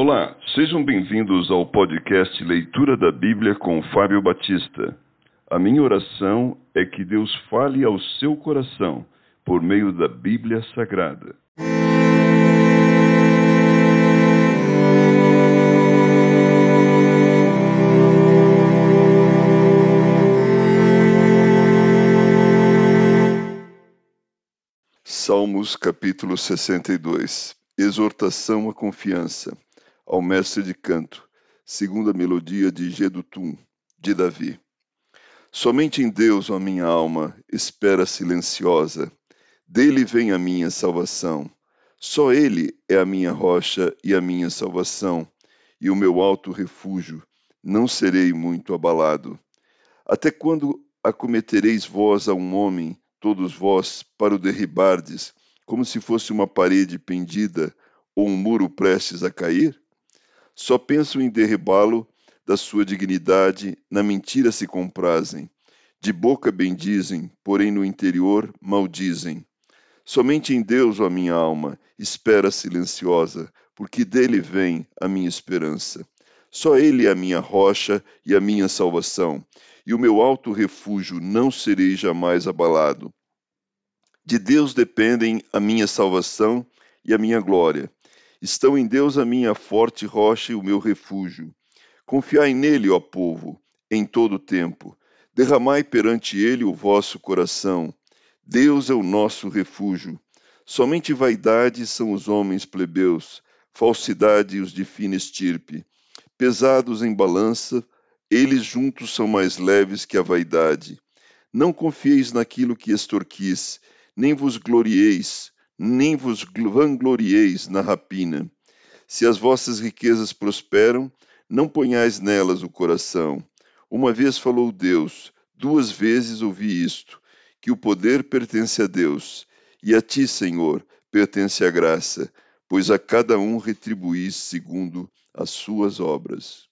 Olá, sejam bem-vindos ao podcast Leitura da Bíblia com Fábio Batista. A minha oração é que Deus fale ao seu coração por meio da Bíblia Sagrada. Salmos capítulo 62 Exortação à confiança ao mestre de canto, segundo a melodia de Gedutum, de Davi. Somente em Deus, ó minha alma, espera silenciosa. Dele vem a minha salvação. Só Ele é a minha rocha e a minha salvação, e o meu alto refúgio. Não serei muito abalado. Até quando acometereis vós a um homem, todos vós, para o derribardes, como se fosse uma parede pendida ou um muro prestes a cair? Só pensam em derribá-lo da sua dignidade, na mentira se comprazem. De boca bendizem, porém no interior maldizem. Somente em Deus, ó minha alma, espera silenciosa, porque dele vem a minha esperança. Só ele é a minha rocha e a minha salvação, e o meu alto refúgio não serei jamais abalado. De Deus dependem a minha salvação e a minha glória. Estão em Deus a minha forte rocha e o meu refúgio. Confiai nele, ó povo, em todo o tempo. Derramai perante ele o vosso coração. Deus é o nosso refúgio. Somente vaidade são os homens plebeus, falsidade os de fina estirpe. Pesados em balança, eles juntos são mais leves que a vaidade. Não confieis naquilo que extorquis, nem vos glorieis, nem vos vanglorieis na rapina. Se as vossas riquezas prosperam, não ponhais nelas o coração. Uma vez falou Deus, duas vezes ouvi isto, que o poder pertence a Deus, e a ti, Senhor, pertence a graça, pois a cada um retribuís segundo as suas obras.